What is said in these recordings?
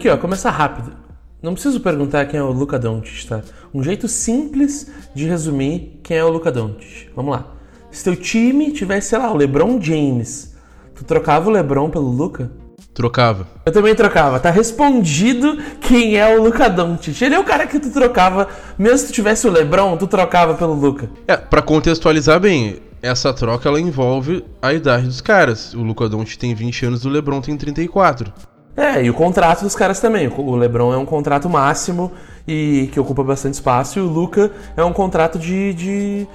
Aqui, ó, começa rápido. Não preciso perguntar quem é o Luca Doncic, tá? Um jeito simples de resumir quem é o Luca Doncic. Vamos lá. Se teu time tivesse, sei lá, o LeBron James, tu trocava o LeBron pelo Luca? Trocava. Eu também trocava. Tá respondido quem é o Luca Doncic. Ele é o cara que tu trocava, mesmo se tu tivesse o LeBron, tu trocava pelo Luca. É, para contextualizar bem, essa troca ela envolve a idade dos caras. O Luca Doncic tem 20 anos, o LeBron tem 34. É, e o contrato dos caras também. O LeBron é um contrato máximo e que ocupa bastante espaço, e o Luca é um contrato de, de,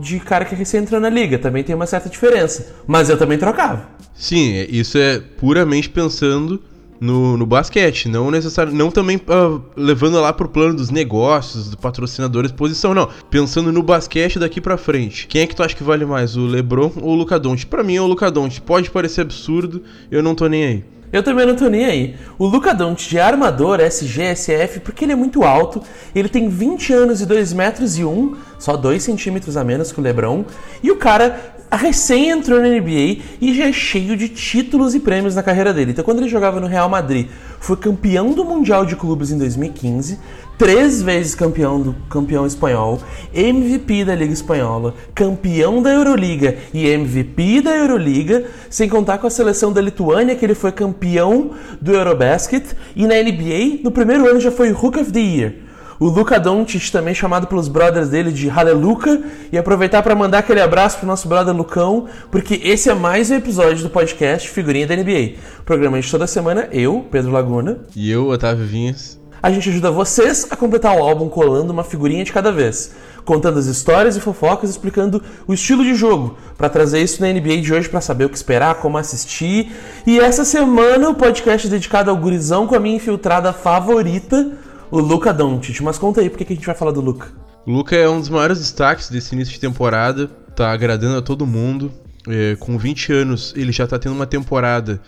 de cara que recém entrou na liga. Também tem uma certa diferença. Mas eu também trocava. Sim, é, isso é puramente pensando no, no basquete, não necessário, não também uh, levando lá pro plano dos negócios, dos patrocinadores, posição, não. Pensando no basquete daqui para frente. Quem é que tu acha que vale mais, o LeBron ou o Luca Doncic? Para mim é o Luca Doncic. Pode parecer absurdo, eu não tô nem aí. Eu também não tô nem aí. O Luca Doncic é armador SG-SF porque ele é muito alto, ele tem 20 anos e 2 metros e 1, só 2 centímetros a menos que o LeBron, e o cara recém entrou na NBA e já é cheio de títulos e prêmios na carreira dele. Então, quando ele jogava no Real Madrid, foi campeão do Mundial de Clubes em 2015, três vezes campeão do campeão espanhol, MVP da Liga Espanhola, campeão da Euroliga e MVP da Euroliga, sem contar com a seleção da Lituânia, que ele foi campeão do Eurobasket, e na NBA, no primeiro ano já foi Hook of the Year. O Luca Doncic, também chamado pelos brothers dele de Haleluca, e aproveitar para mandar aquele abraço pro nosso brother Lucão, porque esse é mais um episódio do podcast Figurinha da NBA. Programa de toda semana, eu, Pedro Laguna. E eu, Otávio Vinhas. A gente ajuda vocês a completar o álbum colando uma figurinha de cada vez, contando as histórias e fofocas, explicando o estilo de jogo, para trazer isso na NBA de hoje para saber o que esperar, como assistir. E essa semana o podcast é dedicado ao gurizão com a minha infiltrada favorita, o Luca Doncic. Mas conta aí, por que a gente vai falar do Luca? O Luca é um dos maiores destaques desse início de temporada, tá agradando a todo mundo. É, com 20 anos, ele já tá tendo uma temporada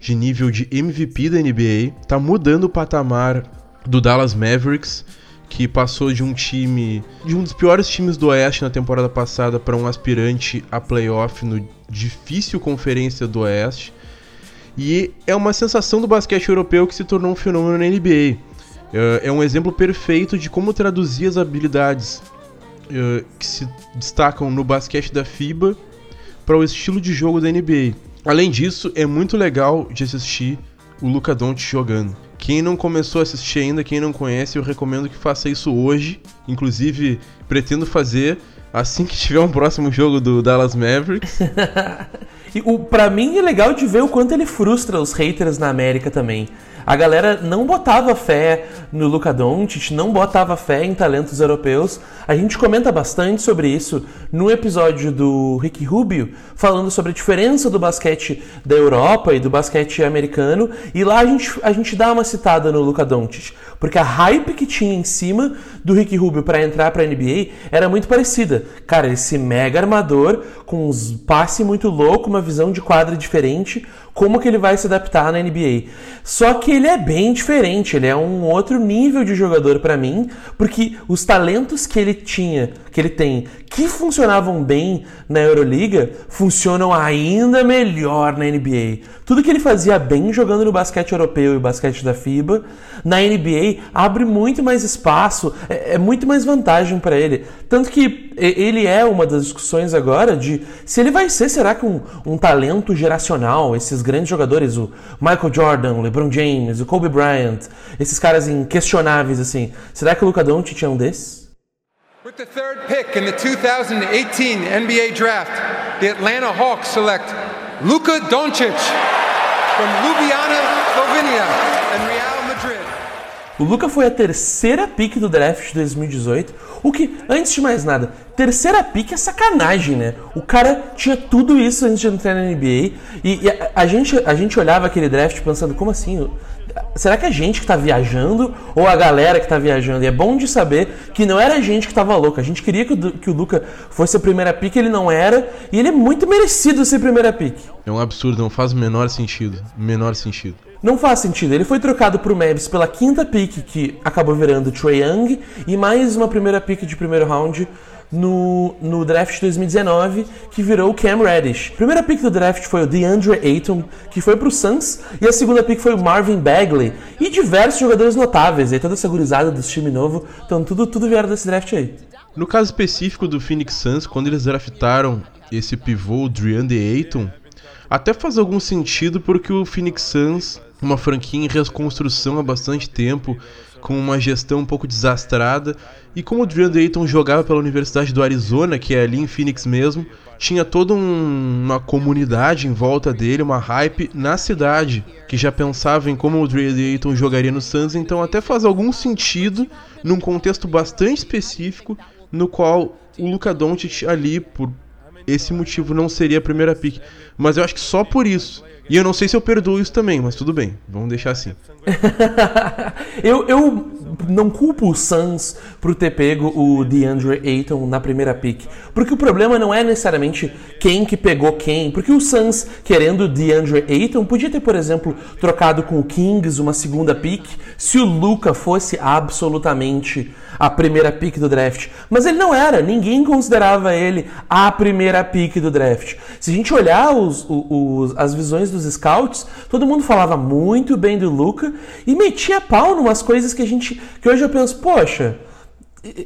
de nível de MVP da NBA, tá mudando o patamar do Dallas Mavericks, que passou de um time, de um dos piores times do Oeste na temporada passada para um aspirante a playoff no difícil Conferência do Oeste. E é uma sensação do basquete europeu que se tornou um fenômeno na NBA. É, é um exemplo perfeito de como traduzir as habilidades é, que se destacam no basquete da FIBA para o estilo de jogo da NBA. Além disso, é muito legal de assistir o Luca Doncic jogando. Quem não começou a assistir ainda, quem não conhece, eu recomendo que faça isso hoje. Inclusive, pretendo fazer assim que tiver um próximo jogo do Dallas Mavericks. e o, pra mim é legal de ver o quanto ele frustra os haters na América também. A galera não botava fé no Luka Doncic, não botava fé em talentos europeus. A gente comenta bastante sobre isso no episódio do Ricky Rubio, falando sobre a diferença do basquete da Europa e do basquete americano. E lá a gente, a gente dá uma citada no Luka Doncic, porque a hype que tinha em cima do Ricky Rubio para entrar para a NBA era muito parecida. Cara, esse mega armador com uns passe muito louco, uma visão de quadra diferente, como que ele vai se adaptar na NBA. Só que ele é bem diferente, ele é um outro nível de jogador para mim, porque os talentos que ele tinha, que ele tem, que funcionavam bem na Euroliga, funcionam ainda melhor na NBA. Tudo que ele fazia bem jogando no basquete europeu e basquete da FIBA, na NBA abre muito mais espaço, é, é muito mais vantagem para ele. Tanto que ele é uma das discussões agora de se ele vai ser, será que um, um talento geracional, esses grandes jogadores, o Michael Jordan, o LeBron James, o Kobe Bryant, esses caras inquestionáveis assim, será que o Luka Doncic é um desses? With the third pick in the 2018 NBA draft, the Atlanta Hawks select Luka Doncic from Ljubljana, Slovenia and Real Madrid. O Luka foi a terceira pick do draft de 2018, o que, antes de mais nada, terceira pick é sacanagem, né? O cara tinha tudo isso antes de entrar na NBA e, e a, a, gente, a gente olhava aquele draft pensando, como assim? Será que é a gente que tá viajando ou a galera que tá viajando? E é bom de saber que não era a gente que tava louca. A gente queria que o, que o Luca fosse a primeira pick, ele não era. E ele é muito merecido ser primeira pick. É um absurdo, não faz o menor sentido. Menor sentido. Não faz sentido. Ele foi trocado pro Mavs pela quinta pick, que acabou virando Trae Young, e mais uma primeira pick de primeiro round no, no draft de 2019, que virou o Cam Reddish. A primeira pick do draft foi o DeAndre Ayton, que foi pro Suns, e a segunda pick foi o Marvin Bagley, e diversos jogadores notáveis, aí toda essa gurizada do time novo, então tudo, tudo vieram desse draft aí. No caso específico do Phoenix Suns, quando eles draftaram esse pivô, o DeAndre Ayton, até faz algum sentido porque o Phoenix Suns, uma franquia em reconstrução há bastante tempo, com uma gestão um pouco desastrada. E como o DeAndre Ayton jogava pela Universidade do Arizona, que é ali em Phoenix mesmo, tinha toda um, uma comunidade em volta dele, uma hype na cidade, que já pensava em como o DeAndre Ayton jogaria no Suns, então até faz algum sentido num contexto bastante específico, no qual o Luka Doncic ali, por esse motivo, não seria a primeira pick. Mas eu acho que só por isso e eu não sei se eu perdoo isso também, mas tudo bem, vamos deixar assim. eu, eu não culpo o Suns por ter pego o DeAndre Ayton na primeira pick. Porque o problema não é necessariamente quem que pegou quem. Porque o Suns, querendo o DeAndre Ayton, podia ter, por exemplo, trocado com o Kings uma segunda pick se o Luca fosse absolutamente a primeira pick do draft. Mas ele não era, ninguém considerava ele a primeira pick do draft. Se a gente olhar os, os, as visões dos scouts, todo mundo falava muito bem do Luca e metia pau numas coisas que a gente. que hoje eu penso, poxa,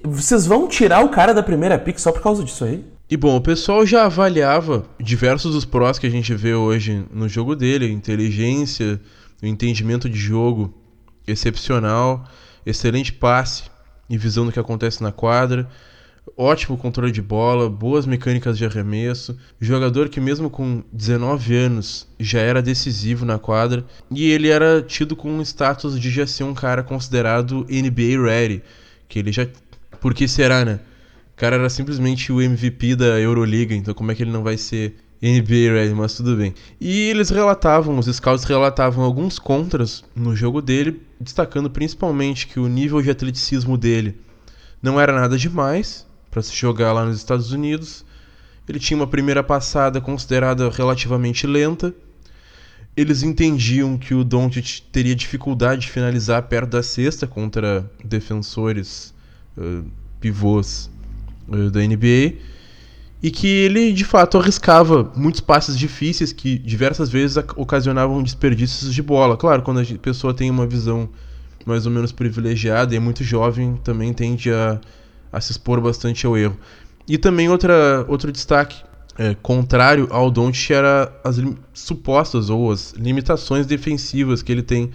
vocês vão tirar o cara da primeira pick só por causa disso aí? E bom, o pessoal já avaliava diversos dos prós que a gente vê hoje no jogo dele, inteligência, o entendimento de jogo excepcional, excelente passe e visão do que acontece na quadra. Ótimo controle de bola, boas mecânicas de arremesso, jogador que mesmo com 19 anos já era decisivo na quadra. E ele era tido com um status de já ser um cara considerado NBA ready, que ele já por que será, né? O cara era simplesmente o MVP da Euroliga, então como é que ele não vai ser NBA ready, mas tudo bem. E eles relatavam, os scouts relatavam alguns contras no jogo dele, destacando principalmente que o nível de atleticismo dele não era nada demais, para se jogar lá nos Estados Unidos. Ele tinha uma primeira passada considerada relativamente lenta. Eles entendiam que o Doncic teria dificuldade de finalizar perto da cesta contra defensores uh, pivôs uh, da NBA e que ele de fato arriscava muitos passes difíceis que diversas vezes ocasionavam desperdícios de bola. Claro, quando a pessoa tem uma visão mais ou menos privilegiada e é muito jovem, também tende a a se expor bastante ao erro. E também outra, outro destaque é, contrário ao Doncic era as supostas ou as limitações defensivas que ele tem,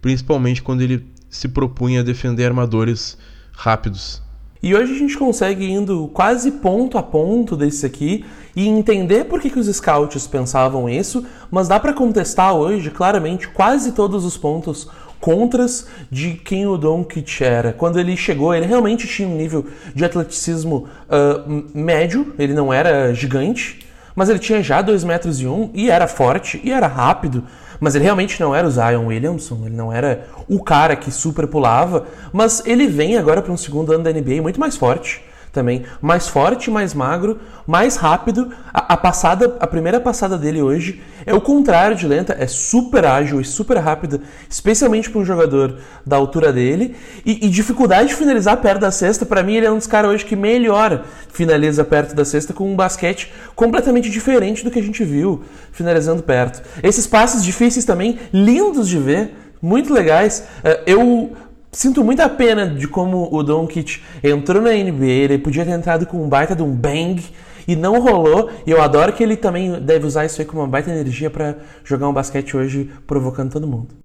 principalmente quando ele se propunha a defender armadores rápidos. E hoje a gente consegue indo quase ponto a ponto desse aqui e entender por que, que os scouts pensavam isso, mas dá para contestar hoje claramente quase todos os pontos contras de quem o Doncic era. Quando ele chegou, ele realmente tinha um nível de atleticismo uh, médio, ele não era gigante, mas ele tinha já 2 metros e um, e era forte, e era rápido, mas ele realmente não era o Zion Williamson, ele não era o cara que super pulava, mas ele vem agora para um segundo ano da NBA muito mais forte também. Mais forte, mais magro, mais rápido. A, a, passada, a primeira passada dele hoje é o contrário de lenta, é super ágil e super rápida, especialmente para um jogador da altura dele. E, e dificuldade de finalizar perto da cesta, para mim ele é um dos caras hoje que melhor finaliza perto da cesta com um basquete completamente diferente do que a gente viu finalizando perto. Esses passes difíceis também, lindos de ver, muito legais. É, eu sinto muita pena de como o Doncic entrou na NBA, ele podia ter entrado com um baita de um bang e não rolou. E eu adoro que ele também deve usar isso aí como uma baita energia para jogar um basquete hoje, provocando todo mundo.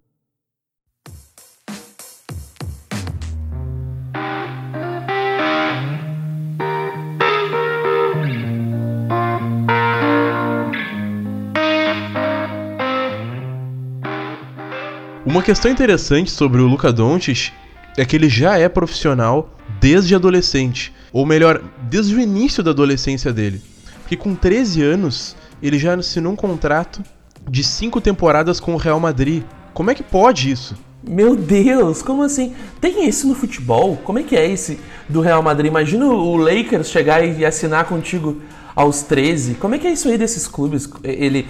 Uma questão interessante sobre o Luka Doncic é que ele já é profissional desde adolescente, ou melhor, desde o início da adolescência dele. Porque com 13 anos, ele já assinou um contrato de 5 temporadas com o Real Madrid. Como é que pode isso? Meu Deus, como assim? Tem isso no futebol? Como é que é esse do Real Madrid? Imagina o Lakers chegar e assinar contigo aos 13. Como é que é isso aí desses clubes? Ele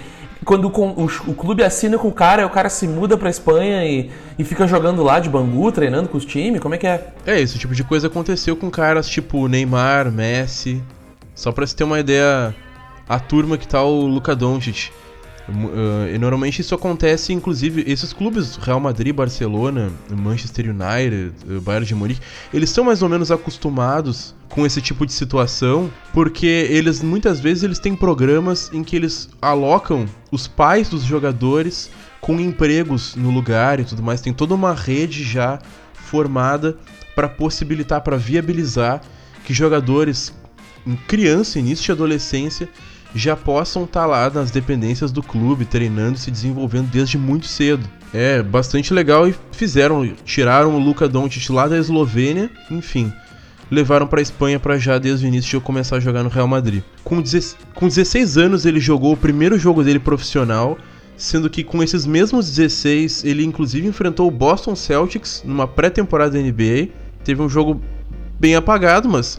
quando o, o, clube assina com o cara, o cara se muda pra Espanha e, e fica jogando lá de Bangu, treinando com os times? Como é que é? É, esse tipo de coisa aconteceu com caras tipo Neymar, Messi. Só pra você ter uma ideia, a turma que tá o Luka Doncic. Uh, e normalmente isso acontece, inclusive, esses clubes, Real Madrid, Barcelona, Manchester United, uh, Bayern de Munique, eles são mais ou menos acostumados com esse tipo de situação, porque eles muitas vezes eles têm programas em que eles alocam os pais dos jogadores com empregos no lugar e tudo mais, tem toda uma rede já formada para possibilitar, para viabilizar que jogadores em criança, início de adolescência, já possam estar tá lá nas dependências do clube, treinando se desenvolvendo desde muito cedo. É bastante legal e fizeram, tiraram o Luka Doncic lá da Eslovênia, enfim, levaram para a Espanha para já desde o início de eu começar a jogar no Real Madrid. Com, com 16 anos ele jogou o primeiro jogo dele profissional, sendo que com esses mesmos 16 ele inclusive enfrentou o Boston Celtics numa pré-temporada da NBA. Teve um jogo bem apagado, mas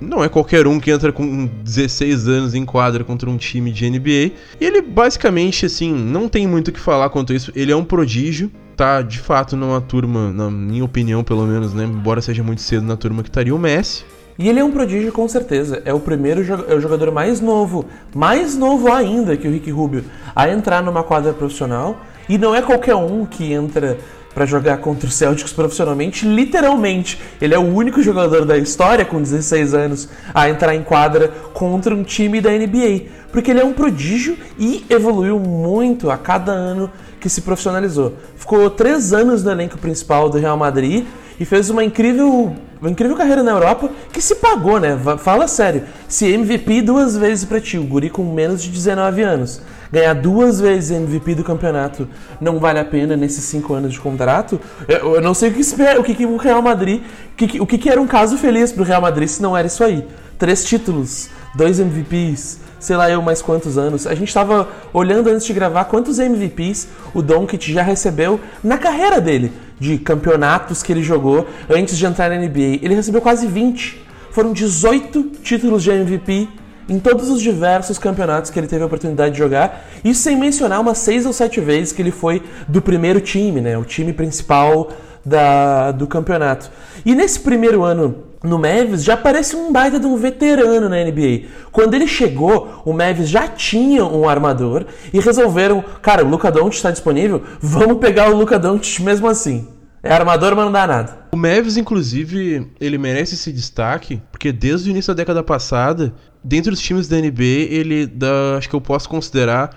não é qualquer um que entra com 16 anos em quadra contra um time de NBA. E ele basicamente, assim, não tem muito o que falar quanto isso. Ele é um prodígio, tá de fato numa turma, na minha opinião pelo menos, né? Embora seja muito cedo na turma que estaria o Messi. E ele é um prodígio com certeza. É o primeiro é o jogador mais novo, mais novo ainda que o Rick Rubio, a entrar numa quadra profissional. E não é qualquer um que entra para jogar contra o Celtics profissionalmente, literalmente. Ele é o único jogador da história com 16 anos a entrar em quadra contra um time da NBA, porque ele é um prodígio e evoluiu muito a cada ano que se profissionalizou. Ficou três anos no elenco principal do Real Madrid e fez uma incrível, uma incrível carreira na Europa que se pagou, né? Fala sério. Se MVP duas vezes para ti, o guri com menos de 19 anos ganhar duas vezes MVP do campeonato não vale a pena nesses cinco anos de contrato, eu, eu não sei o que espera, o que, que o Real Madrid, o que, o que, que era um caso feliz pro Real Madrid se não era isso aí. Três títulos, dois MVPs, sei lá eu mais quantos anos. A gente estava olhando antes de gravar quantos MVPs o Doncic já recebeu na carreira dele, de campeonatos que ele jogou antes de entrar na NBA. Ele recebeu quase 20. Foram 18 títulos de MVP em todos os diversos campeonatos que ele teve a oportunidade de jogar, isso sem mencionar umas seis ou sete vezes que ele foi do primeiro time, né, o time principal da, do campeonato. E nesse primeiro ano no Mavis já parece um baita de um veterano na NBA. Quando ele chegou, o Mavis já tinha um armador e resolveram, cara, o Luca Doncic está disponível, vamos pegar o Luca Doncic mesmo assim. É armador, mas não dá nada. O Mavis, inclusive, ele merece esse destaque, porque desde o início da década passada, dentre os times da NBA, ele dá, acho que eu posso considerar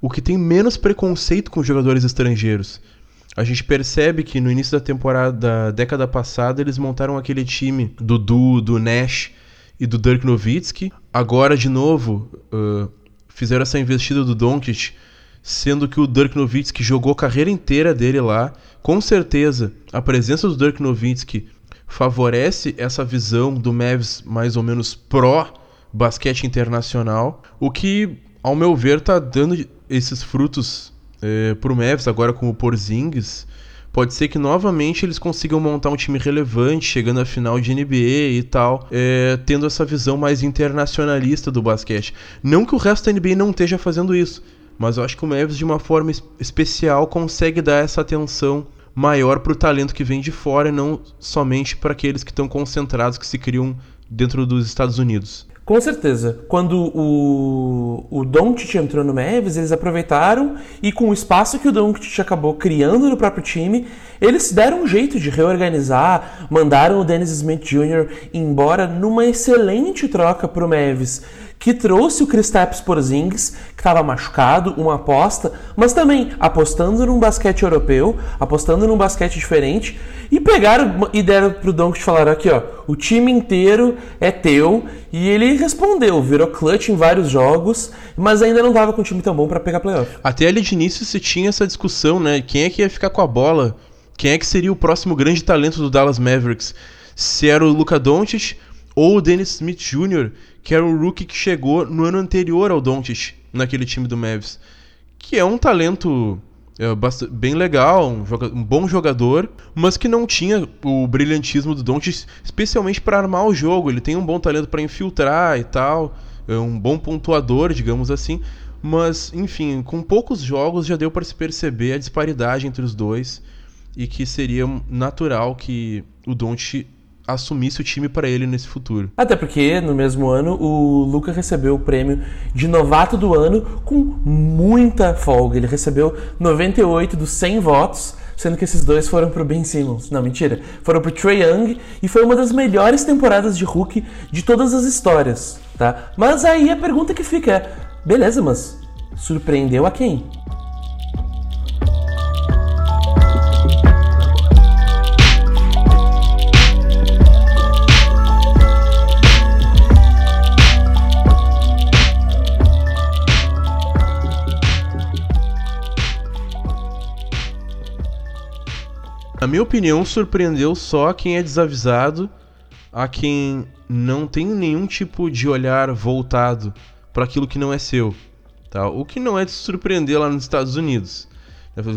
o que tem menos preconceito com jogadores estrangeiros. A gente percebe que no início da temporada da década passada eles montaram aquele time do Du, do Nash e do Dirk Nowitzki. Agora, de novo, uh, fizeram essa investida do Doncic, sendo que o Dirk Nowitzki jogou a carreira inteira dele lá. Com certeza, a presença do Dirk Nowitzki favorece essa visão do Mavs mais ou menos pró basquete internacional, o que, ao meu ver, está dando esses frutos é, para o Mavs agora com o Porzingis. Pode ser que novamente eles consigam montar um time relevante, chegando à final de NBA e tal, é, tendo essa visão mais internacionalista do basquete. Não que o resto da NBA não esteja fazendo isso, mas eu acho que o Mavs, de uma forma especial, consegue dar essa atenção maior para o talento que vem de fora e não somente para aqueles que estão concentrados, que se criam dentro dos Estados Unidos. Com certeza. Quando o, o Doncic entrou no Mavis, eles aproveitaram e com o espaço que o Doncic acabou criando no próprio time, eles deram um jeito de reorganizar, mandaram o Dennis Smith Jr. embora numa excelente troca para o Mavis que trouxe o Kristaps Porzingis, que estava machucado, uma aposta, mas também apostando num basquete europeu, apostando num basquete diferente, e pegaram e deram pro Doncic e falaram aqui, ó, o time inteiro é teu, e ele respondeu, virou clutch em vários jogos, mas ainda não dava com um time tão bom para pegar playoff. Até ali de início se tinha essa discussão, né, quem é que ia ficar com a bola? Quem é que seria o próximo grande talento do Dallas Mavericks? Se era o Luka Doncic ou o Dennis Smith Jr., que era um rookie que chegou no ano anterior ao Doncic, naquele time do Mavs. Que é um talento é, bem legal, um, um, bom jogador, mas que não tinha o brilhantismo do Doncic, especialmente para armar o jogo. Ele tem um bom talento para infiltrar e tal, é um bom pontuador, digamos assim, Mas, enfim, com poucos jogos já deu para se perceber a disparidade entre os dois e que seria natural que o Don't assumisse o time para ele nesse futuro. Até porque no mesmo ano o Luca recebeu o prêmio de novato do ano com muita folga. Ele recebeu 98 dos 100 votos, sendo que esses dois foram pro Ben Simmons. Não, mentira. Foram pro Trey Young e foi uma das melhores temporadas de Hulk de todas as histórias, tá? Mas aí a pergunta que fica é: beleza, mas surpreendeu a quem? Minha opinião, surpreendeu só quem é desavisado, a quem não tem nenhum tipo de olhar voltado para aquilo que não é seu. Tá? O que não é de surpreender lá nos Estados Unidos.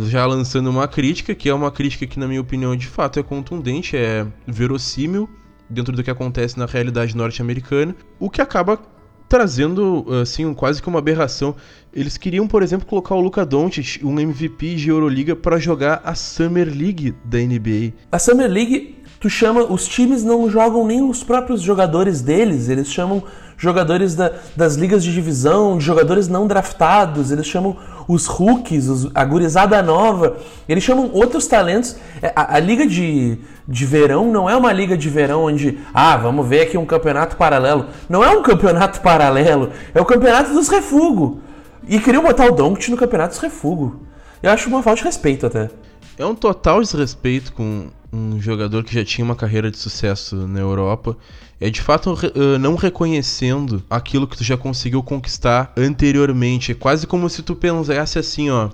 Já lançando uma crítica, que é uma crítica que, na minha opinião, de fato é contundente, é verossímil dentro do que acontece na realidade norte-americana, o que acaba trazendo assim quase que uma aberração. Eles queriam, por exemplo, colocar o Luka Doncic, um MVP de Euroliga, para jogar a Summer League da NBA. A Summer League, tu chama, os times não jogam nem os próprios jogadores deles, eles chamam jogadores da, das ligas de divisão, jogadores não draftados, eles chamam os rookies, os, a gurizada nova, eles chamam outros talentos. É, a, a, liga de, de verão não é uma liga de verão onde, ah, vamos ver aqui um campeonato paralelo. Não é um campeonato paralelo, é o campeonato dos refugos. E queriam botar o Donkey no campeonato dos refugos. Eu acho uma falta de respeito até. É um total desrespeito com um jogador que já tinha uma carreira de sucesso na Europa é de fato uh, não reconhecendo aquilo que tu já conseguiu conquistar anteriormente. É quase como se tu pensasse assim, ó.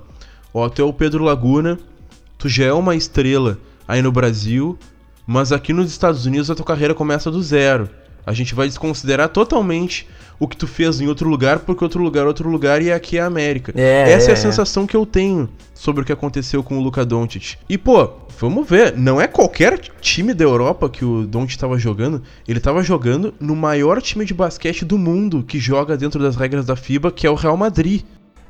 Ó, tu é o Pedro Laguna, tu já é uma estrela aí no Brasil, mas aqui nos Estados Unidos a tua carreira começa do zero. A gente vai desconsiderar totalmente o que tu fez em outro lugar, porque outro lugar é outro lugar e aqui é a América. É, Essa é, é a sensação que eu tenho sobre o que aconteceu com o Luka Doncic. E pô, vamos ver, não é qualquer time da Europa que o Doncic estava jogando, ele estava jogando no maior time de basquete do mundo que joga dentro das regras da FIBA, que é o Real Madrid.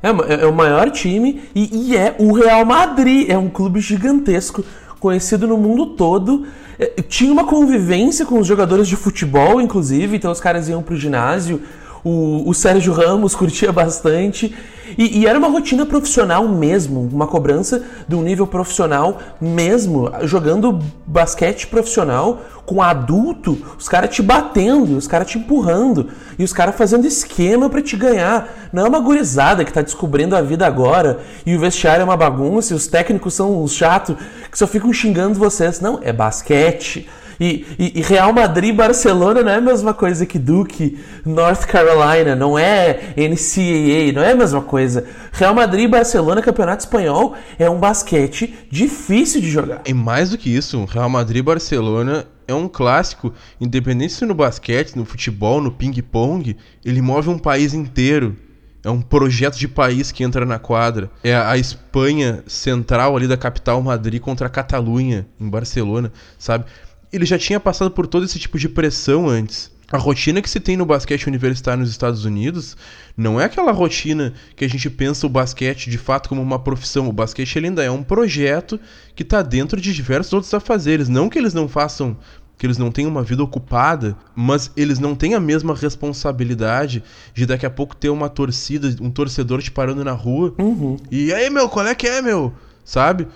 É, é o maior time e, e é o Real Madrid, é um clube gigantesco conhecido no mundo todo. É, tinha uma convivência com os jogadores de futebol, inclusive, então os caras iam pro ginásio. O, o Sérgio Ramos curtia bastante. E, e, era uma rotina profissional mesmo, uma cobrança de um nível profissional mesmo, jogando basquete profissional com adulto, os caras te batendo, os caras te empurrando e os caras fazendo esquema para te ganhar. Não é uma gurizada que tá descobrindo a vida agora e o vestiário é uma bagunça e os técnicos são uns chatos que só ficam xingando vocês. Não, é basquete. E, e, e, Real Madrid Barcelona não é a mesma coisa que Duke, North Carolina, não é NCAA, não é a mesma coisa. Real Madrid Barcelona, campeonato espanhol, é um basquete difícil de jogar. E mais do que isso, Real Madrid Barcelona é um clássico, independente se no basquete, no futebol, no ping-pong, ele move um país inteiro. É um projeto de país que entra na quadra. É a Espanha central ali da capital Madrid contra a Catalunha em Barcelona, sabe? Ele já tinha passado por todo esse tipo de pressão antes. A rotina que se tem no basquete universitário nos Estados Unidos não é aquela rotina que a gente pensa o basquete de fato como uma profissão. O basquete ainda é um projeto que está dentro de diversos outros afazeres. Não que eles não façam, que eles não tenham uma vida ocupada, mas eles não têm a mesma responsabilidade de daqui a pouco ter uma torcida, um torcedor te parando na rua. Uhum. E aí, meu, qual é que é, meu? Sabe?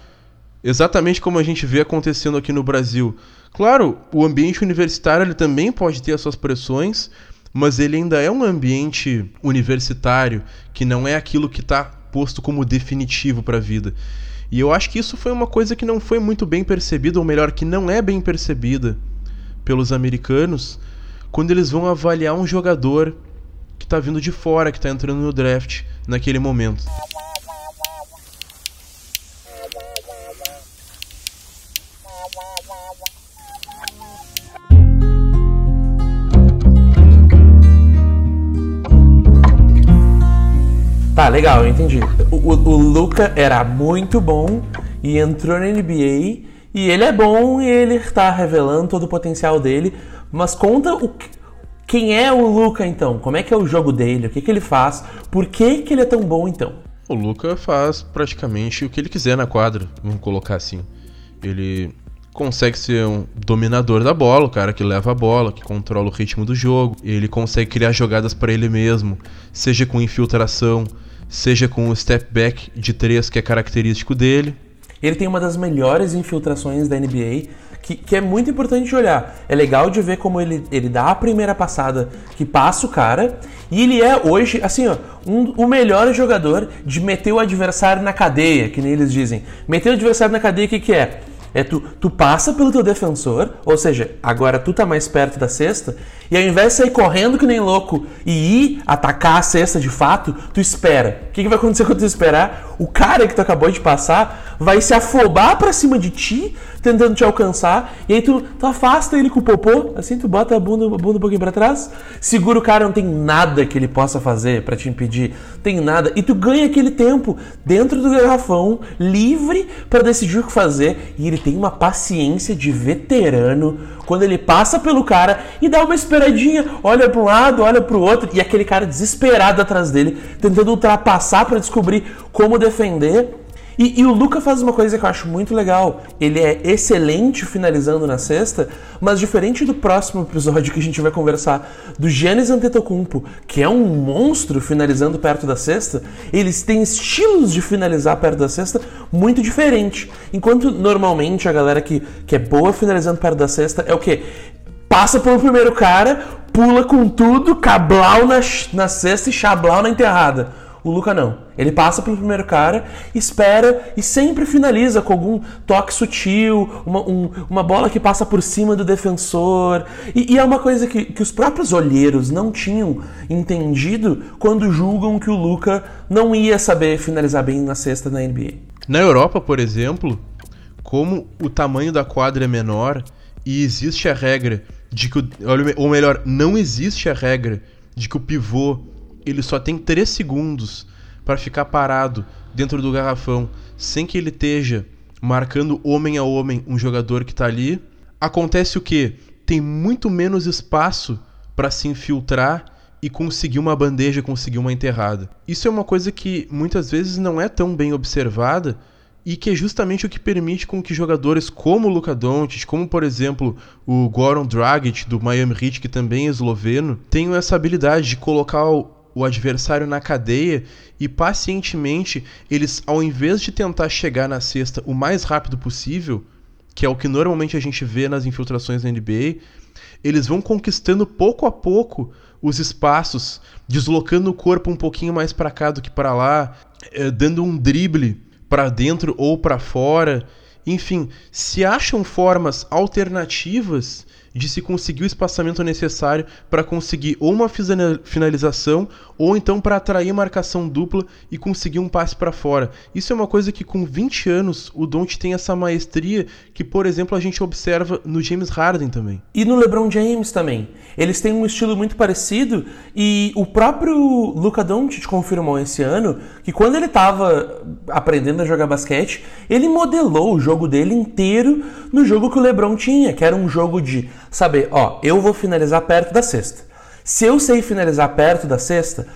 Exatamente como a gente vê acontecendo aqui no Brasil. Claro, o ambiente universitário ele também pode ter as suas pressões, mas ele ainda é um ambiente universitário que não é aquilo que está posto como definitivo para a vida. E eu acho que isso foi uma coisa que não foi muito bem percebida, ou melhor, que não é bem percebida pelos americanos quando eles vão avaliar um jogador que está vindo de fora, que está entrando no draft naquele momento. Tá, legal, eu entendi. O, o, o Luca era muito bom e entrou na NBA e ele é bom e ele tá revelando todo o potencial dele, mas conta o, Quem é o Luca então? Como é que é o jogo dele? O que, que ele faz? Por que, que ele é tão bom então? O Luca faz praticamente o que ele quiser na quadra, vamos colocar assim. Ele consegue ser um dominador da bola, o cara que leva a bola, que controla o ritmo do jogo. Ele consegue criar jogadas para ele mesmo, seja com infiltração, seja com o step back de três que é característico dele. Ele tem uma das melhores infiltrações da NBA, que, que, é muito importante de olhar. É legal de ver como ele, ele dá a primeira passada que passa o cara, e ele é hoje, assim, ó, um, o melhor jogador de meter o adversário na cadeia, que nem eles dizem. Meter o adversário na cadeia, o que, que é? É tu, tu passa pelo teu defensor, ou seja, agora tu tá mais perto da cesta, e ao invés de sair correndo que nem louco e ir atacar a cesta de fato, tu espera. O que, que vai acontecer quando tu esperar? O cara que tu acabou de passar vai se afobar para cima de ti, tentando te alcançar, e aí tu, tu afasta ele com o popô, assim tu bota a bunda, a bunda um pouquinho pra trás, segura o cara, não tem nada que ele possa fazer para te impedir, tem nada, e tu ganha aquele tempo dentro do garrafão, livre para decidir o que fazer, e ele tem uma paciência de veterano quando ele passa pelo cara e dá uma esperadinha, olha para um lado, olha para o outro, e aquele cara desesperado atrás dele, tentando ultrapassar para descobrir como defender. E, e, o Luca faz uma coisa que eu acho muito legal. Ele é excelente finalizando na cesta, mas diferente do próximo episódio que a gente vai conversar do Giannis Antetokounmpo, que é um monstro finalizando perto da cesta, eles têm estilos de finalizar perto da cesta muito diferente. Enquanto normalmente a galera que, que é boa finalizando perto da cesta é o que? Passa pelo primeiro cara, pula com tudo, cablau na, na cesta e chablau na enterrada. O Luca não. Ele passa pelo primeiro cara, espera e sempre finaliza com algum toque sutil, uma, um, uma bola que passa por cima do defensor. E, e é uma coisa que, que os próprios olheiros não tinham entendido quando julgam que o Luca não ia saber finalizar bem na cesta na NBA. Na Europa, por exemplo, como o tamanho da quadra é menor e existe a regra de que, o, ou melhor, não existe a regra de que o pivô ele só tem 3 segundos para ficar parado dentro do garrafão sem que ele esteja marcando homem a homem um jogador que está ali, acontece o que? Tem muito menos espaço para se infiltrar e conseguir uma bandeja, conseguir uma enterrada. Isso é uma coisa que muitas vezes não é tão bem observada e que é justamente o que permite com que jogadores como o Luka Doncic, como por exemplo o Goran Dragic do Miami Heat, que também é esloveno, tenham essa habilidade de colocar o adversário na cadeia e pacientemente eles, ao invés de tentar chegar na cesta o mais rápido possível, que é o que normalmente a gente vê nas infiltrações da NBA, eles vão conquistando pouco a pouco os espaços, deslocando o corpo um pouquinho mais para cá do que para lá, eh, dando um drible para dentro ou para fora. Enfim, se acham formas alternativas de se conseguir o espaçamento necessário para conseguir ou uma finalização ou então para atrair marcação dupla e conseguir um passe para fora. Isso é uma coisa que com 20 anos o Don't tem essa maestria que, por exemplo, a gente observa no James Harden também. E no LeBron James também. Eles têm um estilo muito parecido e o próprio Luca Doncic confirmou esse ano que quando ele estava aprendendo a jogar basquete, ele modelou o jogo dele inteiro no jogo que o LeBron tinha, que era um jogo de saber, ó, eu vou finalizar perto da cesta. Se eu sei finalizar perto da cesta,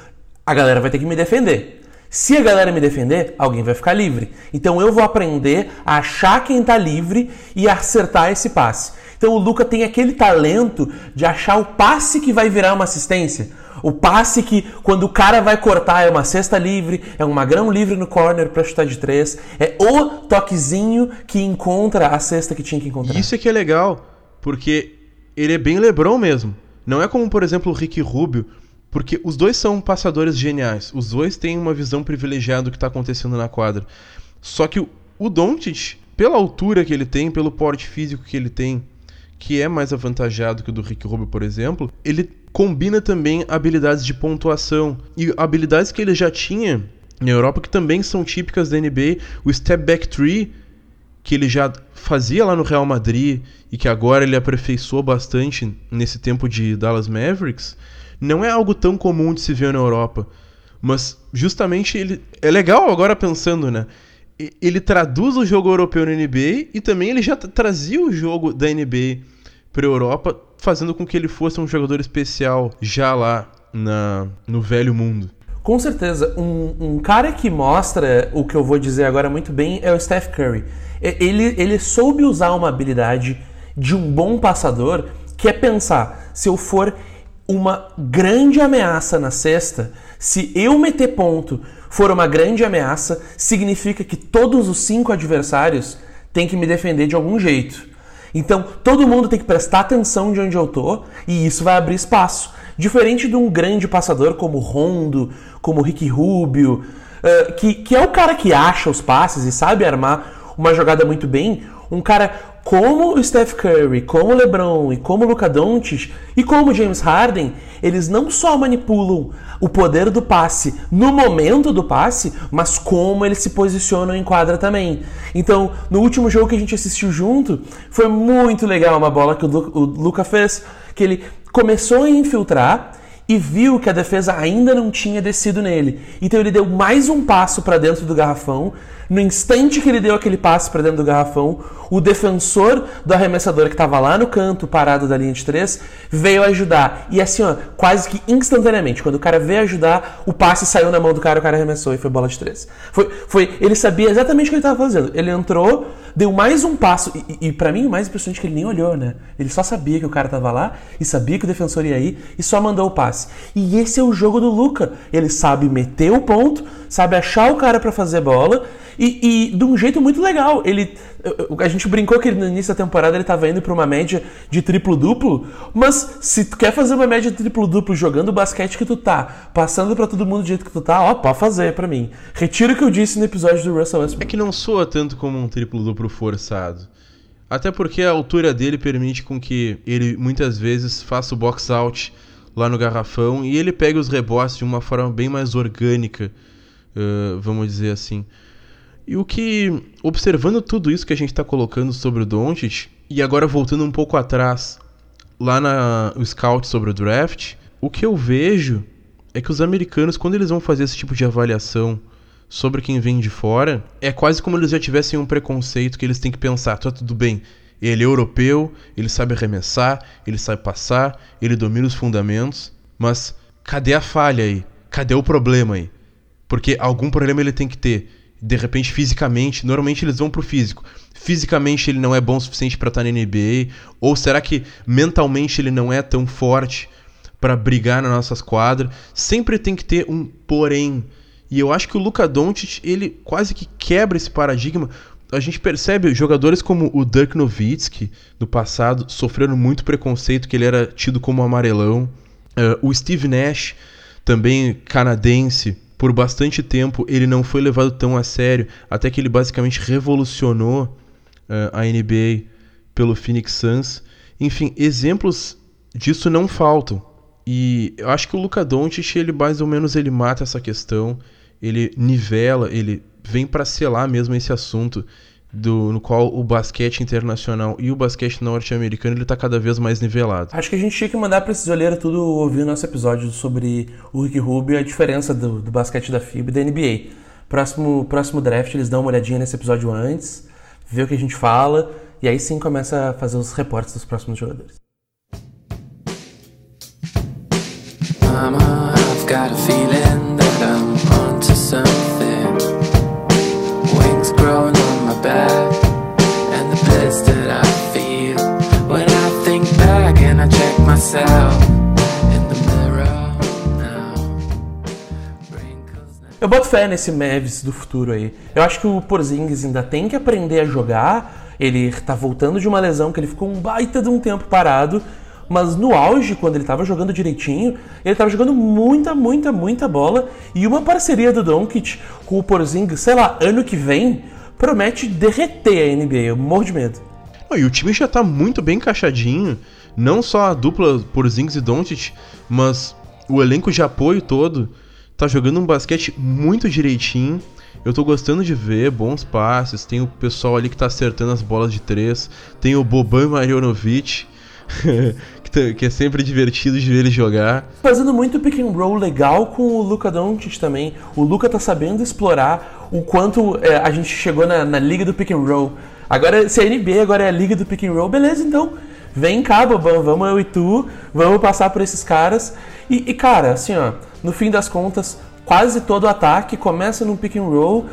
a galera vai ter que me defender. Se a galera me defender, alguém vai ficar livre. Então eu vou aprender a achar quem está livre e acertar esse passe. Então o Luca tem aquele talento de achar o passe que vai virar uma assistência. O passe que, quando o cara vai cortar, é uma cesta livre, é um magrão livre no corner para chutar de três. É o toquezinho que encontra a cesta que tinha que encontrar. Isso é que é legal, porque ele é bem LeBron mesmo. Não é como, por exemplo, o Ricky Rubio, porque os dois são passadores geniais. Os dois têm uma visão privilegiada do que está acontecendo na quadra. Só que o, o Doncic, pela altura que ele tem, pelo porte físico que ele tem, que é mais avantajado que o do Rick Rubio, por exemplo, ele combina também habilidades de pontuação e habilidades que ele já tinha na Europa que também são típicas da NBA, o step back three que ele já fazia lá no Real Madrid e que agora ele aperfeiçoou bastante nesse tempo de Dallas Mavericks, não é algo tão comum de se ver na Europa. Mas justamente ele é legal agora pensando, né? Ele traduz o jogo europeu na NBA e também ele já trazia o jogo da NBA para Europa, fazendo com que ele fosse um jogador especial já lá na, no velho mundo. Com certeza, um, um, cara que mostra o que eu vou dizer agora muito bem é o Steph Curry. Ele, ele soube usar uma habilidade de um bom passador, que é pensar, se eu for uma grande ameaça na cesta, se eu meter ponto for uma grande ameaça, significa que todos os cinco adversários têm que me defender de algum jeito. Então, todo mundo tem que prestar atenção de onde eu tô e isso vai abrir espaço. Diferente de um grande passador como Rondo, como Ricky Rubio, uh, que, que é o cara que acha os passes e sabe armar uma jogada muito bem, um cara como o Steph Curry, como o LeBron e como o Luka Doncic e como o James Harden, eles não só manipulam o poder do passe no momento do passe, mas como eles se posicionam em quadra também. Então, no último jogo que a gente assistiu junto, foi muito legal uma bola que o Luka fez, que ele começou a infiltrar e viu que a defesa ainda não tinha descido nele. Então ele deu mais um passo para dentro do garrafão. No instante que ele deu aquele passo para dentro do garrafão, o defensor do arremessador que estava lá no canto, parado da linha de três, veio ajudar. E assim, ó, quase que instantaneamente, quando o cara veio ajudar, o passe saiu na mão do cara, o cara arremessou e foi bola de três. Foi, foi, ele sabia exatamente o que ele estava fazendo. Ele entrou, deu mais um passo, e, e para mim o mais impressionante é que ele nem olhou, né? Ele só sabia que o cara estava lá e sabia que o defensor ia ir e só mandou o passe. E esse é o jogo do Luca. Ele sabe meter o ponto, sabe achar o cara para fazer bola e, e, de um jeito muito legal. Ele, a gente brincou que no início da temporada ele estava indo para uma média de triplo-duplo, mas se tu quer fazer uma média de triplo-duplo jogando o basquete que tu tá, passando para todo mundo do jeito que tu tá, ó, pode fazer para mim. Retiro o que eu disse no episódio do Russell Westbrook. É que não soa tanto como um triplo-duplo forçado. Até porque a altura dele permite com que ele muitas vezes faça o box out lá no garrafão e ele pega os rebotes de uma forma bem mais orgânica, uh, vamos dizer assim. E o que, observando tudo isso que a gente está colocando sobre o Doncic, e agora voltando um pouco atrás, lá na, no scout sobre o draft, o que eu vejo é que os americanos, quando eles vão fazer esse tipo de avaliação sobre quem vem de fora, é quase como eles já tivessem um preconceito que eles têm que pensar, tá tudo bem, ele é europeu, ele sabe arremessar, ele sabe passar, ele domina os fundamentos, mas cadê a falha aí? Cadê o problema aí? Porque algum problema ele tem que ter de repente fisicamente, normalmente eles vão pro físico. Fisicamente ele não é bom o suficiente para estar tá na NBA, ou será que mentalmente ele não é tão forte para brigar nas nossas quadras? Sempre tem que ter um porém. E eu acho que o Luka Doncic, ele quase que quebra esse paradigma. A gente percebe jogadores como o Dirk Nowitzki, no passado, sofreram muito preconceito, que ele era tido como amarelão. Uh, o Steve Nash, também canadense, por bastante tempo ele não foi levado tão a sério, até que ele basicamente revolucionou uh, a NBA pelo Phoenix Suns. Enfim, exemplos disso não faltam. E eu acho que o Luka Doncic, ele mais ou menos ele mata essa questão, ele nivela, ele vem para selar mesmo esse assunto do, no qual o basquete internacional e o basquete norte-americano ele tá cada vez mais nivelado. Acho que a gente tinha que mandar para esses olheiros tudo ouvir o nosso episódio sobre o Rick Rubio e a diferença do, do basquete da FIBA e da NBA. Próximo, próximo draft eles dão uma olhadinha nesse episódio antes, vê o que a gente fala e aí sim começa a fazer os reportes dos próximos jogadores. Mama, I've got a feeling that I'm onto something. Wings growing back and the that I feel when I think back and I check myself. Eu boto fé nesse Mavis do futuro aí. Eu acho que o Porzingis ainda tem que aprender a jogar. Ele tá voltando de uma lesão que ele ficou um baita de um tempo parado. Mas no auge, quando ele estava jogando direitinho, ele estava jogando muita, muita, muita bola. E uma parceria do Doncic com o Porzingis, sei lá, ano que vem, promete derreter a NBA. Eu morro de medo. Oh, e o time já tá muito bem encaixadinho. Não só a dupla por Zings e Doncic, mas o elenco de apoio todo tá jogando um basquete muito direitinho. Eu tô gostando de ver bons passes. Tem o pessoal ali que tá acertando as bolas de três. Tem o Boban Marjanovic, que é sempre divertido de ver ele jogar. Fazendo muito pick and roll legal com o Luca Doncic também. O Luca tá sabendo explorar o quanto é, a gente chegou na, na, liga do pick and roll. Agora, se a NBA agora é a liga do pick and roll, beleza, então Vem cá, Bobão, vamos eu e tu, vamos passar por esses caras. E, e, cara, assim, ó, no fim das contas, quase todo ataque começa num pick and roll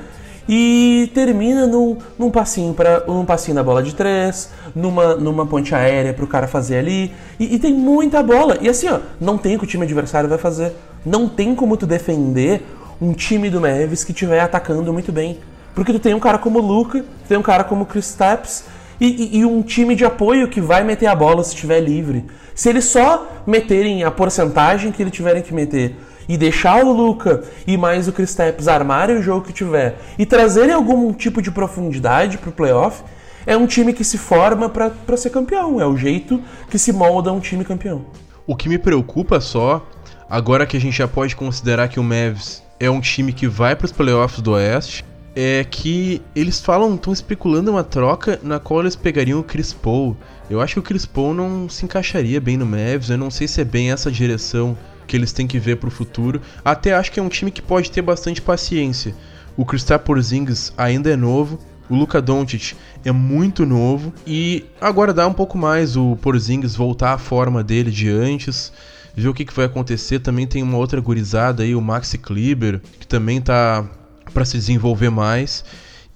e termina num, num passinho para um passinho na bola de três, numa, numa ponte aérea para o cara fazer ali. E, e, tem muita bola. E assim, ó, não tem o que o time adversário vai fazer. Não tem como tu defender um time do Mavis que estiver atacando muito bem. Porque tu tem um cara como o Luca, tu tem um cara como o Chris Stapps e, e, e, um time de apoio que vai meter a bola se estiver livre. Se eles só meterem a porcentagem que eles tiverem que meter e deixar o Luca e mais o Kristaps armarem o jogo que tiver e trazerem algum tipo de profundidade para o playoff, é um time que se forma para ser campeão. É o jeito que se molda um time campeão. O que me preocupa só, agora que a gente já pode considerar que o Mavs é um time que vai para os playoffs do Oeste, é que eles falam, estão especulando uma troca na qual eles pegariam o Chris Paul. Eu acho que o Chris Paul não se encaixaria bem no Mavs, eu não sei se é bem essa direção que eles têm que ver para o futuro. Até acho que é um time que pode ter bastante paciência. O Kristaps Porzingis ainda é novo, o Luka Doncic é muito novo e dá um pouco mais o Porzingis voltar à forma dele de antes, ver o que, que vai acontecer. Também tem uma outra gurizada aí, o Maxi Kleber, que também tá para se desenvolver mais.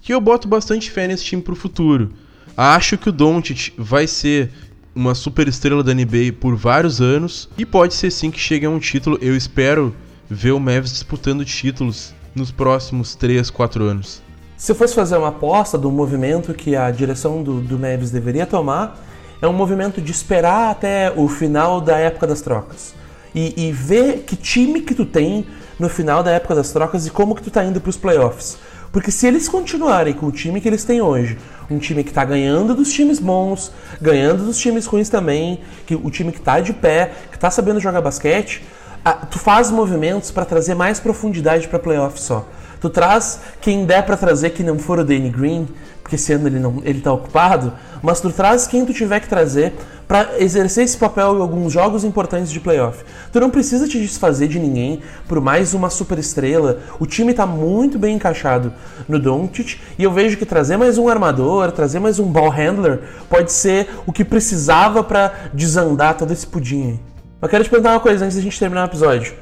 E eu boto bastante fé nesse time pro futuro. Acho que o Doncic vai ser uma super estrela da NBA por vários anos e pode ser sim que chegue a um título. Eu espero ver o Mavs disputando títulos nos próximos 3, 4 anos. Se eu fosse fazer uma aposta do movimento que a direção do, do Mavs deveria tomar, é um movimento de esperar até o final da época das trocas. E, e ver que time que tu tem no final da época das trocas e como que tu tá indo para os playoffs. Porque se eles continuarem com o time que eles têm hoje, um time que está ganhando dos times bons, ganhando dos times ruins também, que o time que está de pé, que está sabendo jogar basquete, tu faz movimentos para trazer mais profundidade para playoff só. Tu traz quem der para trazer que não for o Danny Green, porque esse ano ele não ele tá ocupado, mas tu traz quem tu tiver que trazer para exercer esse papel em alguns jogos importantes de playoff. Tu não precisa te desfazer de ninguém por mais uma super estrela. O time está muito bem encaixado no Doncic e eu vejo que trazer mais um armador, trazer mais um ball handler pode ser o que precisava para desandar todo esse pudim aí. Eu quero te perguntar uma coisa antes da gente terminar o episódio.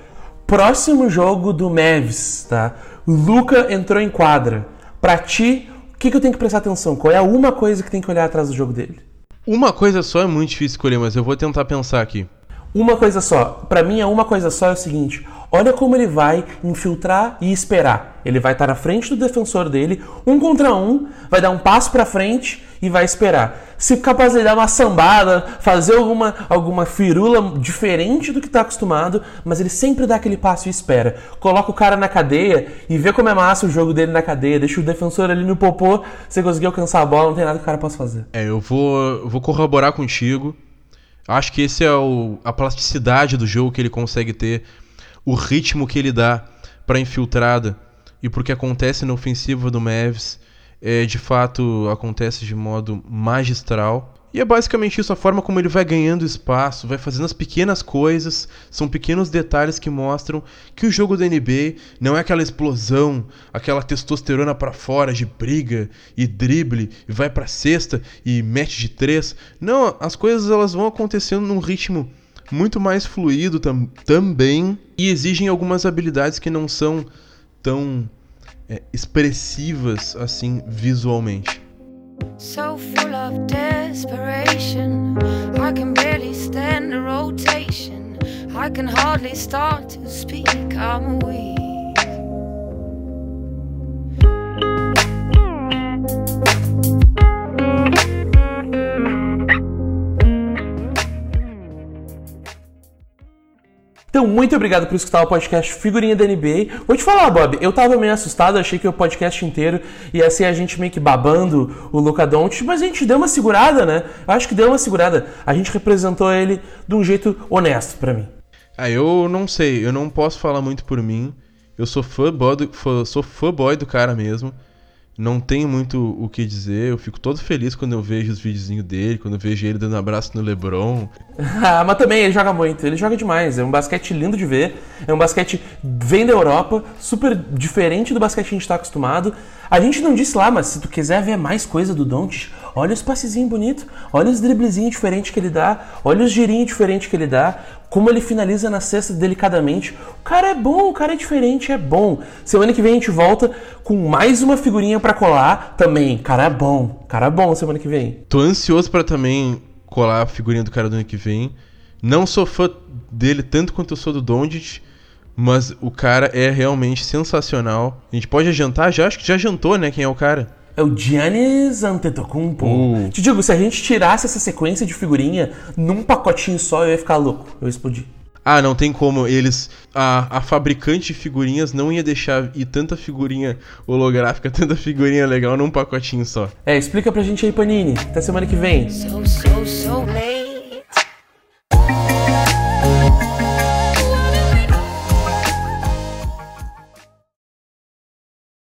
Próximo jogo do Mavs, tá? Luca entrou em quadra. Pra ti, o que, que eu tenho que prestar atenção? Qual é a uma coisa que tem que olhar atrás do jogo dele? Uma coisa só é muito difícil escolher, mas eu vou tentar pensar aqui. Uma coisa só. Para mim, é uma coisa só é o seguinte: olha como ele vai infiltrar e esperar. Ele vai estar na frente do defensor dele, um contra um, vai dar um passo para frente e vai esperar. Se capaz de dar uma sambada, fazer alguma, alguma firula diferente do que está acostumado, mas ele sempre dá aquele passo e espera. Coloca o cara na cadeia e vê como é massa o jogo dele na cadeia, deixa o defensor ali no popô, você conseguir alcançar a bola, não tem nada que o cara possa fazer. É, eu vou, vou corroborar contigo. Acho que esse é o, a plasticidade do jogo que ele consegue ter, o ritmo que ele dá para infiltrada e porque acontece na ofensiva do Mavs é, de fato acontece de modo magistral. E é basicamente isso, a forma como ele vai ganhando espaço, vai fazendo as pequenas coisas, são pequenos detalhes que mostram que o jogo da NBA não é aquela explosão, aquela testosterona para fora de briga e drible, e vai para cesta e mete de três. Não, as coisas elas vão acontecendo num ritmo muito mais fluido tam também e exigem algumas habilidades que não são tão é, expressivas assim visualmente. So full of desperation, I can barely stand the rotation. I can hardly start to speak, I'm weak. Então, muito obrigado por escutar o podcast Figurinha da NBA. Vou te falar, Bob, eu tava meio assustado, achei que o podcast inteiro ia ser a gente meio que babando o Luca Doncic, mas a gente deu uma segurada, né? Eu acho que deu uma segurada. A gente representou ele de um jeito honesto para mim. Ah, eu não sei, eu não posso falar muito por mim. Eu sou fã do, fã, sou fã do cara mesmo não tenho muito o que dizer. Eu fico todo feliz quando eu vejo os videozinhos dele, quando eu vejo ele dando abraço no LeBron. ah, mas também ele joga muito, ele joga demais. É um basquete lindo de ver. É um basquete vem da Europa, super diferente do basquete que a gente está acostumado. A gente não disse lá, mas se tu quiser ver mais coisa do Doncic, Olha os passezinhos bonitos, olha os driblezinhos diferentes que ele dá, olha os girinhos diferentes que ele dá, como ele finaliza na cesta delicadamente. O cara é bom, o cara é diferente, é bom. Semana que vem a gente volta com mais uma figurinha para colar também. Cara é bom, cara é bom semana que vem. Tô ansioso para também colar a figurinha do cara do ano que vem. Não sou fã dele tanto quanto eu sou do Dondit, mas o cara é realmente sensacional. A gente pode adiantar já? Acho que já jantou, né? Quem é o cara? É o Giannis Antetokounmpo. Uh. Te digo, se a gente tirasse essa sequência de figurinha num pacotinho só, eu ia ficar louco. Eu ia explodir. Ah, não tem como. Eles. A, a fabricante de figurinhas não ia deixar ir tanta figurinha holográfica, tanta figurinha legal num pacotinho só. É, explica pra gente aí, Panini. Até semana que vem. So, so, so